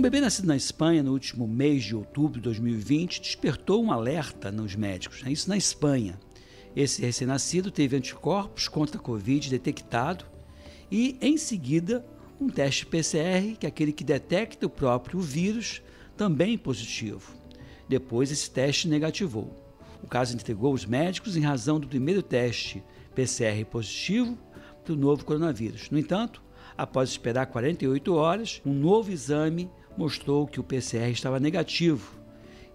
Um bebê nascido na Espanha no último mês de outubro de 2020 despertou um alerta nos médicos, né? isso na Espanha. Esse recém-nascido teve anticorpos contra a Covid detectado e, em seguida, um teste PCR, que é aquele que detecta o próprio vírus, também positivo. Depois, esse teste negativou. O caso entregou os médicos em razão do primeiro teste PCR positivo para o novo coronavírus. No entanto, após esperar 48 horas, um novo exame mostrou que o PCR estava negativo.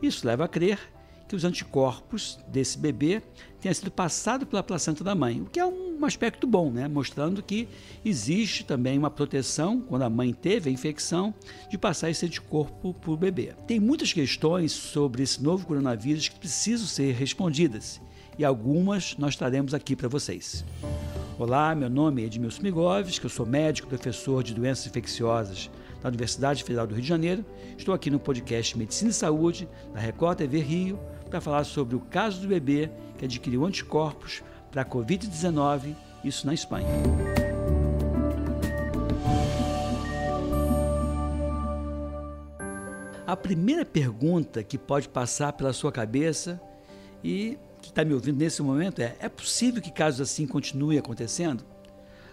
Isso leva a crer que os anticorpos desse bebê tenham sido passados pela placenta da mãe, o que é um aspecto bom, né? mostrando que existe também uma proteção, quando a mãe teve a infecção, de passar esse anticorpo para o bebê. Tem muitas questões sobre esse novo coronavírus que precisam ser respondidas e algumas nós traremos aqui para vocês. Olá, meu nome é Edmilson Migoves, que eu sou médico, professor de doenças infecciosas da Universidade Federal do Rio de Janeiro. Estou aqui no podcast Medicina e Saúde, da Record TV Rio, para falar sobre o caso do bebê que adquiriu anticorpos para a Covid-19, isso na Espanha. A primeira pergunta que pode passar pela sua cabeça e que está me ouvindo nesse momento é: é possível que casos assim continuem acontecendo?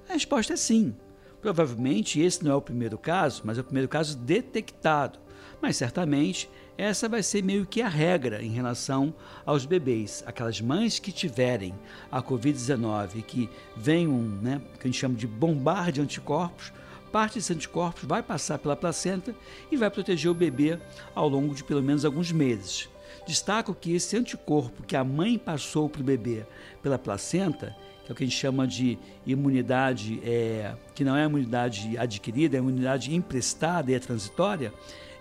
A resposta é sim. Provavelmente esse não é o primeiro caso, mas é o primeiro caso detectado. Mas certamente essa vai ser meio que a regra em relação aos bebês. Aquelas mães que tiverem a Covid-19 e que venham, né, que a gente chama de bombar de anticorpos, parte desses anticorpos vai passar pela placenta e vai proteger o bebê ao longo de pelo menos alguns meses. Destaco que esse anticorpo que a mãe passou para o bebê pela placenta, que é o que a gente chama de imunidade, é, que não é imunidade adquirida, é imunidade emprestada e é transitória,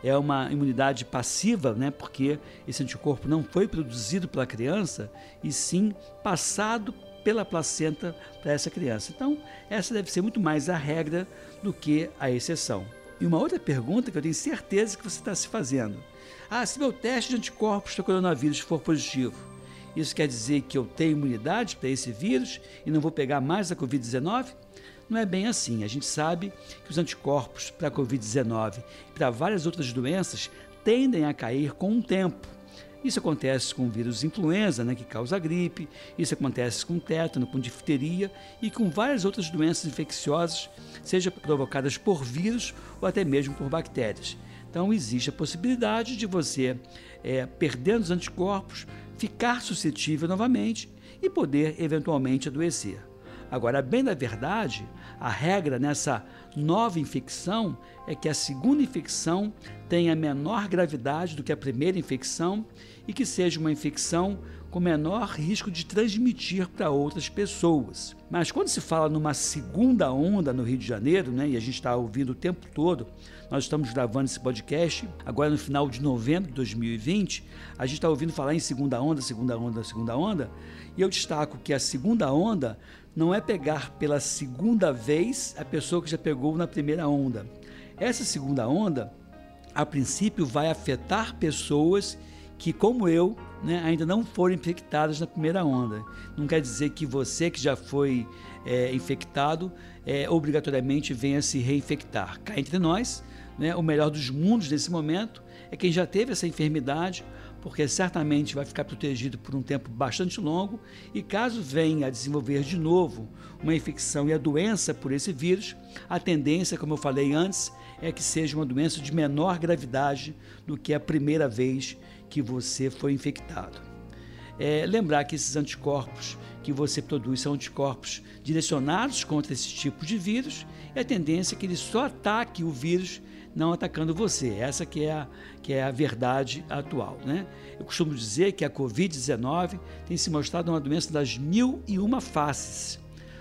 é uma imunidade passiva, né, porque esse anticorpo não foi produzido pela criança, e sim passado pela placenta para essa criança. Então, essa deve ser muito mais a regra do que a exceção. E uma outra pergunta que eu tenho certeza que você está se fazendo: ah, se meu teste de anticorpos do coronavírus for positivo, isso quer dizer que eu tenho imunidade para esse vírus e não vou pegar mais a Covid-19? Não é bem assim. A gente sabe que os anticorpos para a Covid-19 e para várias outras doenças tendem a cair com o tempo. Isso acontece com o vírus influenza, né, que causa gripe, isso acontece com tétano, com difteria e com várias outras doenças infecciosas, seja provocadas por vírus ou até mesmo por bactérias. Então, existe a possibilidade de você, é, perdendo os anticorpos, ficar suscetível novamente e poder eventualmente adoecer. Agora, bem da verdade, a regra nessa nova infecção é que a segunda infecção tenha menor gravidade do que a primeira infecção e que seja uma infecção com menor risco de transmitir para outras pessoas. Mas quando se fala numa segunda onda no Rio de Janeiro, né, e a gente está ouvindo o tempo todo, nós estamos gravando esse podcast agora no final de novembro de 2020, a gente está ouvindo falar em segunda onda, segunda onda, segunda onda, e eu destaco que a segunda onda não é pegar pela segunda vez a pessoa que já pegou na primeira onda. Essa segunda onda, a princípio, vai afetar pessoas que, como eu, né, ainda não foram infectadas na primeira onda. Não quer dizer que você que já foi é, infectado é, obrigatoriamente venha se reinfectar. Cá entre nós, né, o melhor dos mundos nesse momento é quem já teve essa enfermidade porque certamente vai ficar protegido por um tempo bastante longo e caso venha a desenvolver de novo uma infecção e a doença por esse vírus, a tendência, como eu falei antes, é que seja uma doença de menor gravidade do que a primeira vez que você foi infectado. É, lembrar que esses anticorpos que você produz são anticorpos direcionados contra esse tipo de vírus e a tendência é que ele só ataque o vírus não atacando você. Essa que é a, que é a verdade atual. Né? Eu costumo dizer que a Covid-19 tem se mostrado uma doença das mil e uma faces.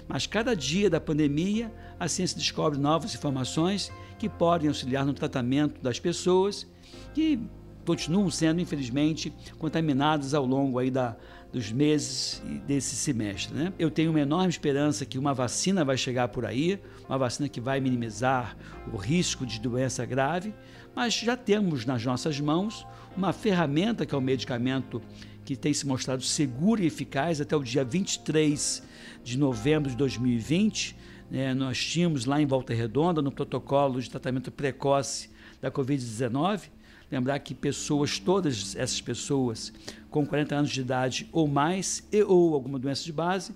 Mas cada dia da pandemia, a ciência descobre novas informações que podem auxiliar no tratamento das pessoas que continuam sendo, infelizmente, contaminadas ao longo aí da, dos meses desse semestre. Né? Eu tenho uma enorme esperança que uma vacina vai chegar por aí, uma vacina que vai minimizar o risco de doença grave, mas já temos nas nossas mãos uma ferramenta que é o medicamento que tem se mostrado seguro e eficaz até o dia 23 de novembro de 2020. Né? Nós tínhamos lá em Volta Redonda, no protocolo de tratamento precoce da Covid-19. Lembrar que pessoas, todas essas pessoas com 40 anos de idade ou mais, e ou alguma doença de base,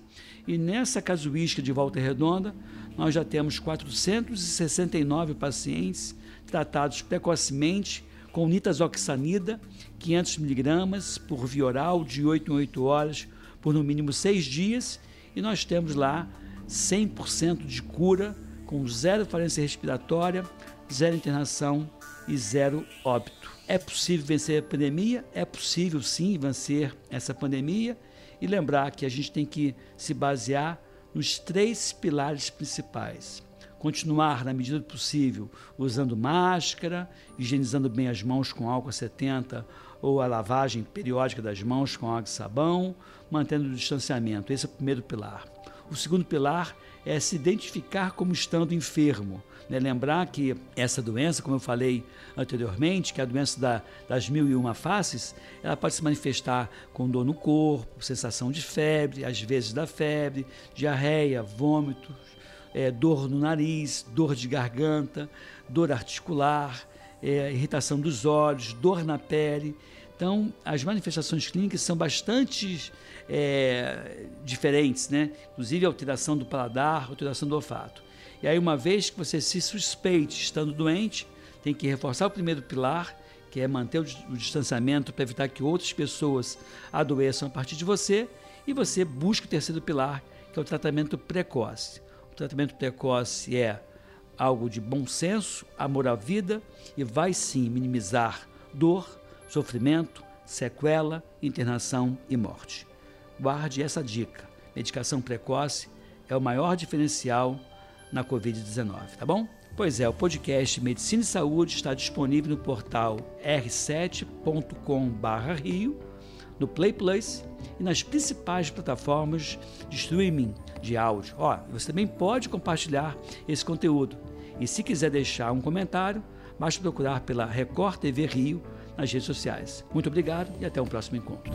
e nessa casuística de Volta Redonda, nós já temos 469 pacientes tratados precocemente com nitazoxanida, 500 miligramas por via oral, de 8 em 8 horas, por no mínimo 6 dias, e nós temos lá 100% de cura, com zero falência respiratória, zero internação e zero óbito. É possível vencer a pandemia? É possível sim vencer essa pandemia e lembrar que a gente tem que se basear nos três pilares principais continuar, na medida do possível, usando máscara, higienizando bem as mãos com álcool 70 ou a lavagem periódica das mãos com água e sabão, mantendo o distanciamento. Esse é o primeiro pilar. O segundo pilar é se identificar como estando enfermo. Né? Lembrar que essa doença, como eu falei anteriormente, que é a doença da, das mil e uma faces, ela pode se manifestar com dor no corpo, sensação de febre, às vezes da febre, diarreia, vômitos, é, dor no nariz, dor de garganta, dor articular, é, irritação dos olhos, dor na pele. Então, as manifestações clínicas são bastante é, diferentes, né? inclusive alteração do paladar, alteração do olfato. E aí, uma vez que você se suspeite estando doente, tem que reforçar o primeiro pilar, que é manter o, distanciamento para evitar que outras pessoas adoeçam a partir de você, e você busca o terceiro pilar, que é o tratamento precoce. O tratamento precoce é algo de bom senso, amor à vida e vai sim minimizar dor, sofrimento, sequela, internação e morte. Guarde essa dica. Medicação precoce é o maior diferencial na Covid-19, tá bom? Pois é, o podcast Medicina e Saúde está disponível no portal r7.com/rio, no Play Plus e nas principais plataformas de streaming de áudio. Ó, você também pode compartilhar esse conteúdo. E se quiser deixar um comentário, basta procurar pela Record TV Rio nas redes sociais. Muito obrigado e até um próximo encontro.